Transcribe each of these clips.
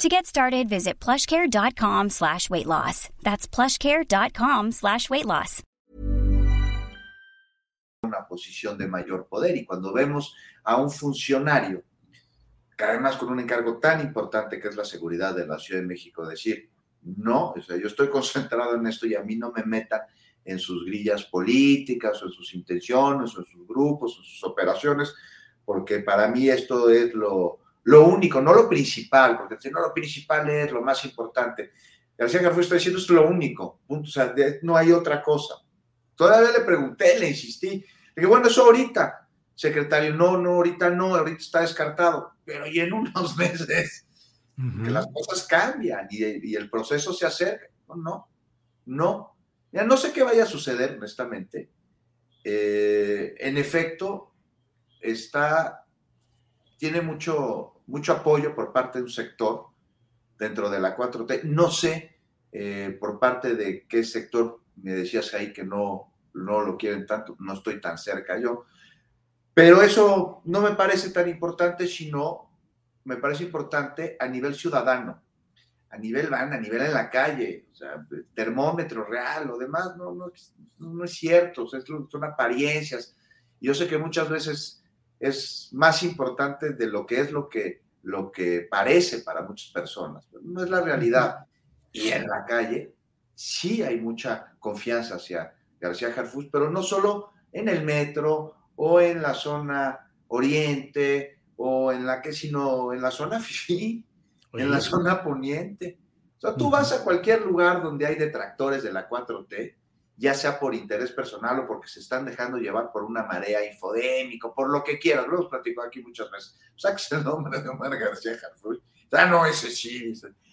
To get started, visit plushcare.com slash weight loss. That's plushcare.com slash weight loss. Una posición de mayor poder y cuando vemos a un funcionario, además con un encargo tan importante que es la seguridad de la Ciudad de México, decir, no, o sea, yo estoy concentrado en esto y a mí no me metan en sus grillas políticas o en sus intenciones o en sus grupos o en sus operaciones, porque para mí esto es lo lo único, no lo principal, porque si no lo principal es lo más importante. García Garfú está diciendo es lo único, punto, o sea, no hay otra cosa. Todavía le pregunté, le insistí, le dije, bueno, eso ahorita, secretario, no, no, ahorita no, ahorita está descartado, pero y en unos meses, que las cosas cambian y, el proceso se acerca. No, no, no. Ya no sé qué vaya a suceder, honestamente. Eh, en efecto, está, tiene mucho, mucho apoyo por parte de un sector dentro de la 4T. No sé eh, por parte de qué sector, me decías ahí que no, no lo quieren tanto, no estoy tan cerca yo, pero eso no me parece tan importante, sino me parece importante a nivel ciudadano, a nivel van, a nivel en la calle, o sea, termómetro real, lo demás no, no, no es cierto, son apariencias. Yo sé que muchas veces es más importante de lo que es lo que, lo que parece para muchas personas. no es la realidad. Y en la calle sí hay mucha confianza hacia García Harfuch, pero no solo en el metro o en la zona oriente o en la que, sino en la zona en la zona poniente. O sea, tú vas a cualquier lugar donde hay detractores de la 4T ya sea por interés personal o porque se están dejando llevar por una marea infodémico, por lo que quieras. Lo hemos platicado aquí muchas veces. Saques el nombre de Omar García Harfuch. Ah, no, ese sí,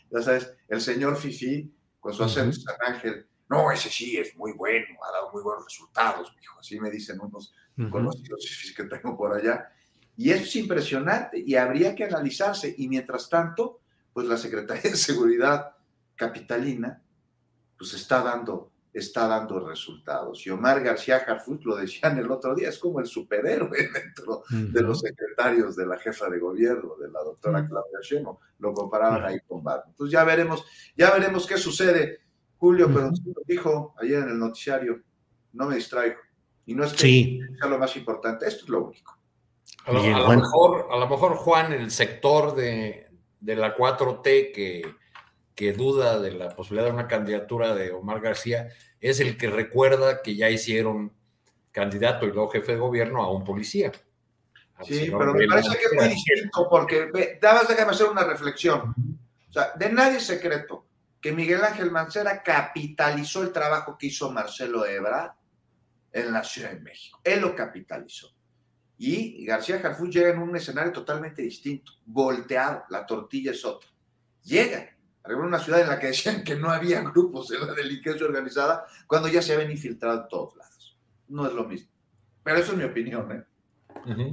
Ya sabes, el señor Fifi, con su acento San Ángel. No, ese sí es muy bueno, ha dado muy buenos resultados, mijo. Así me dicen unos conocidos que tengo por allá. Y eso es impresionante y habría que analizarse. Y mientras tanto, pues la Secretaría de Seguridad Capitalina, pues está dando está dando resultados. Y Omar García Harfuch, lo decían el otro día, es como el superhéroe dentro de los secretarios de la jefa de gobierno, de la doctora Claudia Sheinbaum. Lo comparaban ahí con Batman. Entonces ya veremos, ya veremos qué sucede, Julio, pero lo dijo ayer en el noticiario, no me distraigo. Y no es que sea lo más importante, esto es lo único. A lo, mejor, a lo mejor, Juan, el sector de, de la 4T que que duda de la posibilidad de una candidatura de Omar García es el que recuerda que ya hicieron candidato y luego jefe de gobierno a un policía. sí, pero me parece que es muy distinto porque, ve, déjame hacer una reflexión. O sea, de nadie es secreto que Miguel Ángel Mancera capitalizó el trabajo que hizo Marcelo Ebra en la Ciudad de México. Él lo capitalizó. Y García Jarfú llega en un escenario totalmente distinto, volteado, la tortilla es otra. Llega Recuerdo una ciudad en la que decían que no había grupos de la delincuencia organizada cuando ya se habían infiltrado en todos lados. No es lo mismo. Pero eso es mi opinión. ¿eh?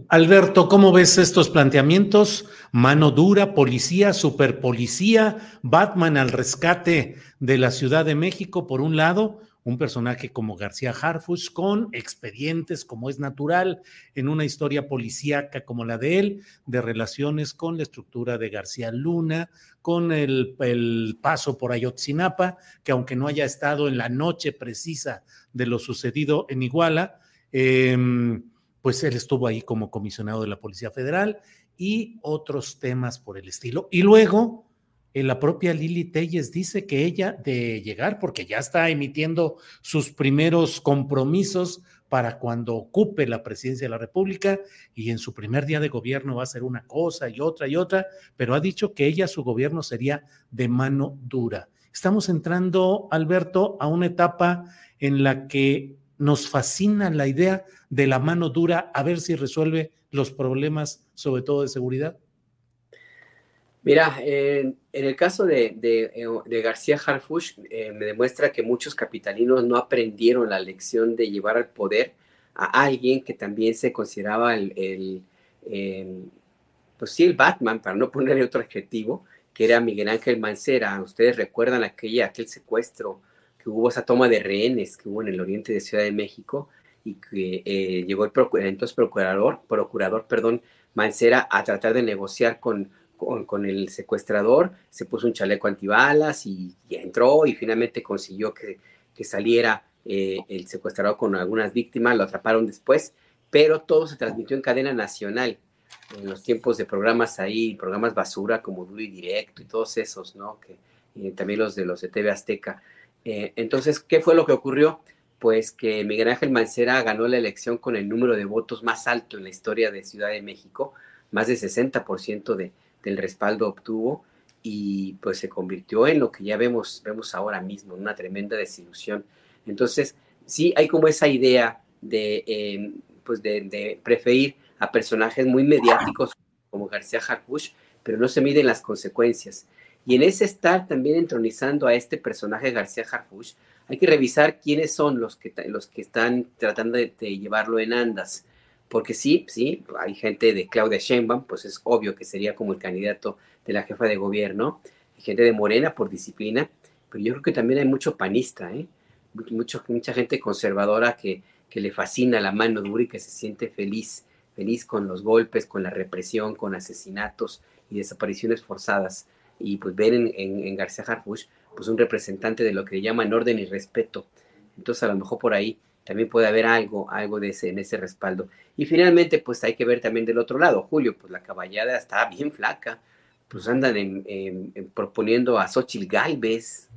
Alberto, ¿cómo ves estos planteamientos? Mano dura, policía, superpolicía, Batman al rescate de la Ciudad de México, por un lado, un personaje como García Harfuch con expedientes como es natural en una historia policíaca como la de él, de relaciones con la estructura de García Luna, con el, paso por Ayotzinapa, que aunque no haya estado en la noche precisa de lo sucedido en Iguala, em, pues él estuvo ahí como comisionado de la Policía Federal y otros temas por el estilo. Y luego la propia Lili Telles dice que ella de llegar, porque ya está emitiendo sus primeros compromisos para cuando ocupe la presidencia de la República y en su primer día de gobierno va a ser una cosa y otra y otra, pero ha dicho que ella, su gobierno sería de mano dura. Estamos entrando, Alberto, a una etapa en la que nos fascina la idea de la mano dura a ver si resuelve los problemas, sobre todo de seguridad. Mira, en el caso de, de, García Harfush, eh, me demuestra que muchos capitalinos no aprendieron la lección de llevar al poder a alguien que también se consideraba el, pues sí, el Batman, para no ponerle otro adjetivo, que era Miguel Ángel Mancera. Ustedes recuerdan aquella, aquel secuestro que hubo, esa toma de rehenes que hubo en el oriente de Ciudad de México y que eh, llegó el, entonces procurador, procurador, perdón, Mancera a tratar de negociar con con, el secuestrador, se puso un chaleco antibalas y, entró y finalmente consiguió que, saliera eh, el secuestrador con algunas víctimas, lo atraparon después, pero todo se transmitió en cadena nacional, en los tiempos de programas ahí, programas basura como Duro Directo y todos esos, ¿no? Que, y también los de los de TV Azteca. Eh, entonces, ¿qué fue lo que ocurrió? Pues que Miguel Ángel Mancera ganó la elección con el número de votos más alto en la historia de Ciudad de México, más de 60% de, del respaldo obtuvo y pues se convirtió en lo que ya vemos, vemos ahora mismo, una tremenda desilusión. Entonces, sí hay como esa idea de, em, pues de, preferir a personajes muy mediáticos como García Harfuch, pero no se miden las consecuencias. Y en ese estar también entronizando a este personaje García Harfuch, hay que revisar quiénes son los que, los que están tratando de llevarlo en andas porque sí, sí, hay gente de Claudia Sheinbaum, pues es obvio que sería como el candidato de la jefa de gobierno, hay gente de Morena por disciplina, pero yo creo que también hay mucho panista, ¿eh? Mucho, mucha gente conservadora que, que le fascina la mano dura y que se siente feliz, feliz con los golpes, con la represión, con asesinatos y desapariciones forzadas. Y pues ver en, en, García Harfuch, pues un representante de lo que llaman orden y respeto. Entonces a lo mejor por ahí también puede haber algo, algo de ese, en ese respaldo. Y finalmente, pues hay que ver también del otro lado, Julio, pues la caballada está bien flaca, pues andan en, proponiendo a Xochitl Galvez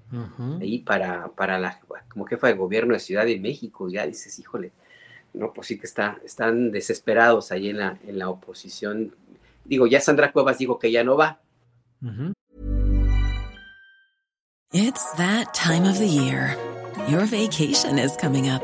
ahí para, para la, como jefa de gobierno de Ciudad de México, ya dices, híjole, no, pues sí que está, están desesperados ahí en la, en la oposición. Digo, ya Sandra Cuevas dijo que ya no va. It's that time of the year. Your vacation is coming up.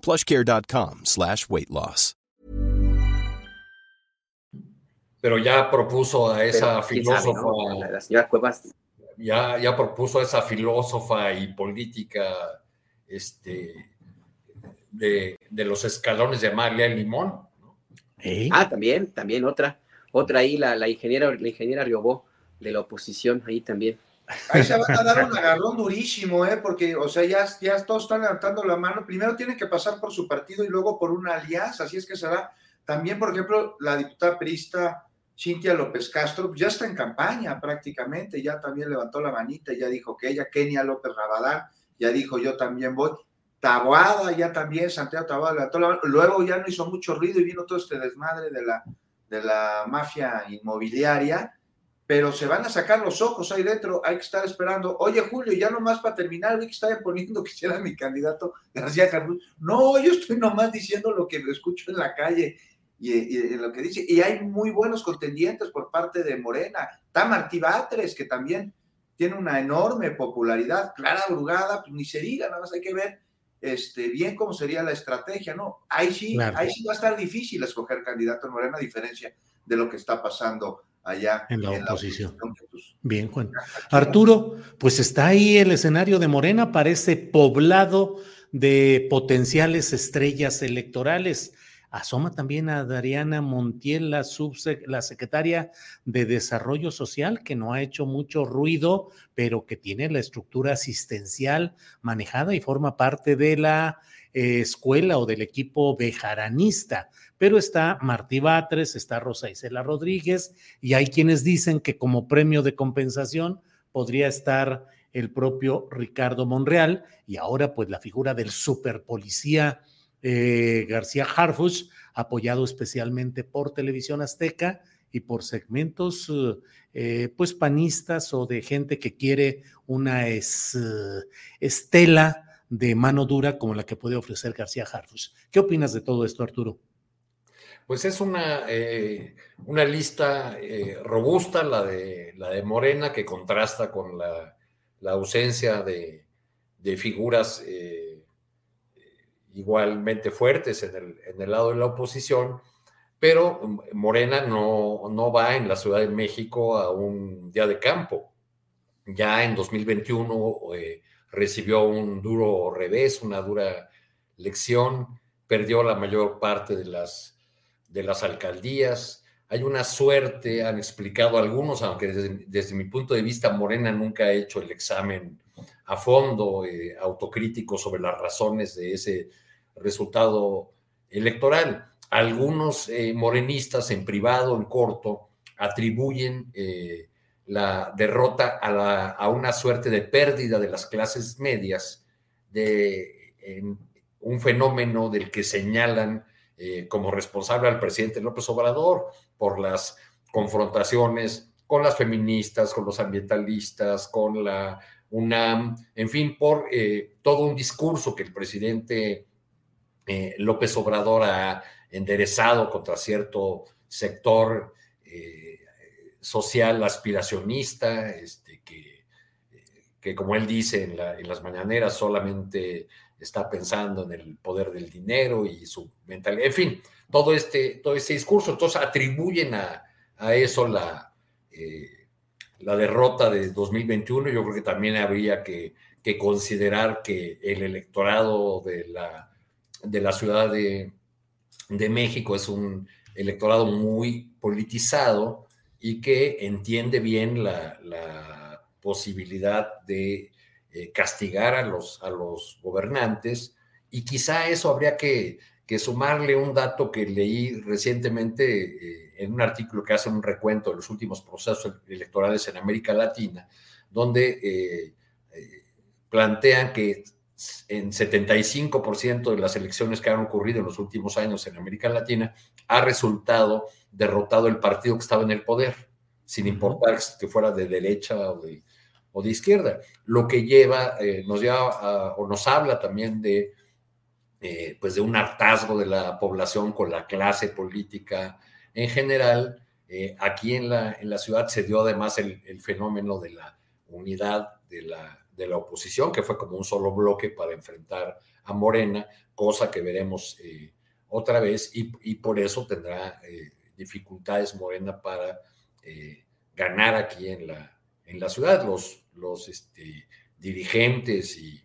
plushcare.com slash weight loss. Pero ya propuso a esa filósofa. La señora Cuevas. Ya, ya propuso a esa filósofa y política este, de, de los escalones de Amalia Limón. Ah, también, también otra. Otra ahí, la, la ingeniera, la ingeniera Riobó de la oposición, ahí también. Ahí se van a dar un agarrón durísimo, ¿eh? porque, o sea, ya, ya todos están levantando la mano. Primero tienen que pasar por su partido y luego por una alianza, así es que será. También, por ejemplo, la diputada perista Cintia López Castro pues, ya está en campaña prácticamente, ya también levantó la manita, ya dijo que ella, Kenia López Rabadán, ya dijo yo también voy. Taboada ya también, Santiago Taboada levantó la mano. Luego ya no hizo mucho ruido y vino todo este desmadre de la, de la mafia inmobiliaria pero se van a sacar los ojos ahí dentro, hay que estar esperando. Oye, Julio, ya nomás para terminar, vi que estaba poniendo que era mi candidato García Carlos. No, yo estoy nomás diciendo lo que escucho en la calle y, lo que dice. Y hay muy buenos contendientes por parte de Morena. Está Martí Batres, que también tiene una enorme popularidad. Clara Brugada, pues ni se diga, nada más hay que ver este, bien cómo sería la estrategia, ¿no? Ahí sí, ahí sí va a estar difícil escoger candidato en Morena, a diferencia de lo que está pasando allá en la oposición. Pues, Bien, Juan. Arturo, pues está ahí el escenario de Morena, parece poblado de potenciales estrellas electorales. Asoma también a Dariana Montiel, la, la secretaria de Desarrollo Social, que no ha hecho mucho ruido, pero que tiene la estructura asistencial manejada y forma parte de la eh, escuela o del equipo bejaranista. Pero está Martí Batres, está Rosa Isela Rodríguez, y hay quienes dicen que como premio de compensación podría estar el propio Ricardo Monreal, y ahora pues la figura del superpolicía eh, García Harfuch, apoyado especialmente por Televisión Azteca y por segmentos eh, pues panistas o de gente que quiere una estela de mano dura como la que puede ofrecer García Harfuch. ¿Qué opinas de todo esto, Arturo? Pues es una, eh, una lista robusta, la de, la de Morena, que contrasta con la, ausencia de, de figuras igualmente fuertes en el, en el lado de la oposición, pero Morena no, no va en la Ciudad de México a un día de campo. Ya en 2021 eh, recibió un duro revés, una dura lección, perdió la mayor parte de las, de las alcaldías. Hay una suerte, han explicado algunos, aunque desde, mi punto de vista Morena nunca ha hecho el examen a fondo, eh, autocrítico sobre las razones de ese resultado electoral. Algunos eh, morenistas en privado, en corto, atribuyen eh, la derrota a, una suerte de pérdida de las clases medias, de un fenómeno del que señalan eh, como responsable al presidente López Obrador por las confrontaciones con las feministas, con los ambientalistas, con la UNAM, en fin, por todo un discurso que el presidente eh, López Obrador ha enderezado contra cierto sector eh, social aspiracionista, este, que, que, como él dice en, las mañaneras, solamente está pensando en el poder del dinero y su mentalidad. En fin, todo este, todo este discurso. Entonces atribuyen a, eso la, eh, la derrota de 2021. Yo creo que también habría que considerar que el electorado de la de la Ciudad de, México es un electorado muy politizado y que entiende bien la, posibilidad de eh, castigar a los, a los gobernantes y quizá eso habría que, sumarle un dato que leí recientemente eh, en un artículo que hace un recuento de los últimos procesos electorales en América Latina, donde eh, plantean que en 75% de las elecciones que han ocurrido en los últimos años en América Latina, ha resultado derrotado el partido que estaba en el poder, sin importar que fuera de derecha o de, o de izquierda. Lo que lleva, eh, nos lleva o nos habla también de, eh, pues de un hartazgo de la población con la clase política en general. Eh, aquí en la, en la ciudad se dio además el, el fenómeno de la unidad de la de la oposición, que fue como un solo bloque para enfrentar a Morena, cosa que veremos eh, otra vez y, por eso tendrá eh, dificultades Morena para eh, ganar aquí en la, en la ciudad. Los, los este, dirigentes y,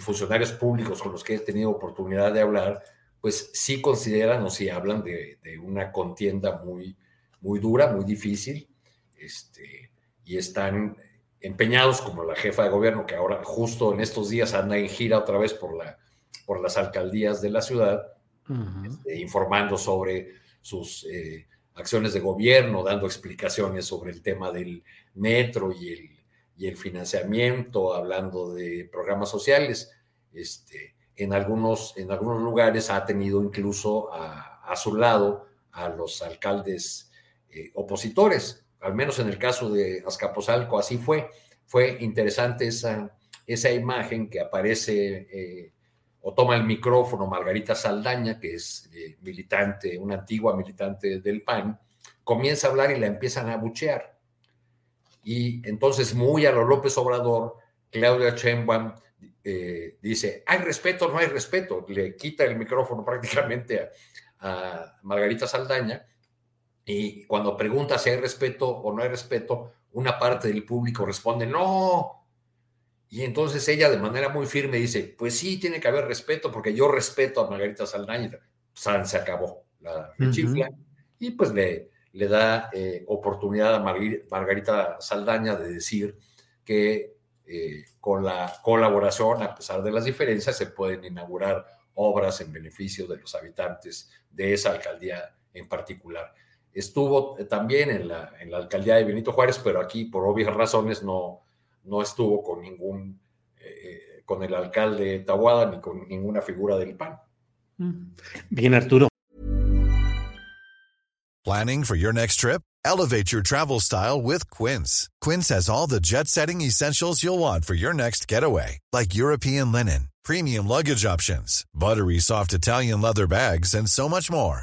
funcionarios públicos con los que he tenido oportunidad de hablar, pues sí consideran o sí hablan de, de una contienda muy, muy dura, muy difícil, este, y están empeñados como la jefa de gobierno, que ahora justo en estos días anda en gira otra vez por, la, por las alcaldías de la ciudad, este, informando sobre sus eh, acciones de gobierno, dando explicaciones sobre el tema del metro y el, y el financiamiento, hablando de programas sociales. Este, en, algunos, en algunos lugares ha tenido incluso a, a su lado a los alcaldes eh, opositores al menos en el caso de Azcapotzalco así fue. Fue interesante esa, esa imagen que aparece eh, o toma el micrófono Margarita Saldaña, que es eh, militante, una antigua militante del PAN, comienza a hablar y la empiezan a buchear. Y entonces, muy a lo López Obrador, Claudia Sheinbaum eh, dice, ¿hay respeto no hay respeto? Le quita el micrófono prácticamente a Margarita Saldaña Y cuando pregunta si hay respeto o no hay respeto, una parte del público responde, no. Y entonces ella de manera muy firme dice, pues sí, tiene que haber respeto porque yo respeto a Margarita Saldaña. San se acabó la chifla y pues le, le da eh, oportunidad a Margarita Saldaña de decir que eh, con la colaboración, a pesar de las diferencias, se pueden inaugurar obras en beneficio de los habitantes de esa alcaldía en particular. Estuvo también en la, en la alcaldía de Benito Juárez, pero aquí por obvias razones no, no estuvo con ningún, eh, con el alcalde Tahuada ni con ninguna figura del PAN. Bien, Arturo. Planning for your next trip? Elevate your travel style with Quince. Quince has all the jet setting essentials you'll want for your next getaway, like European linen, premium luggage options, buttery soft Italian leather bags, and so much more.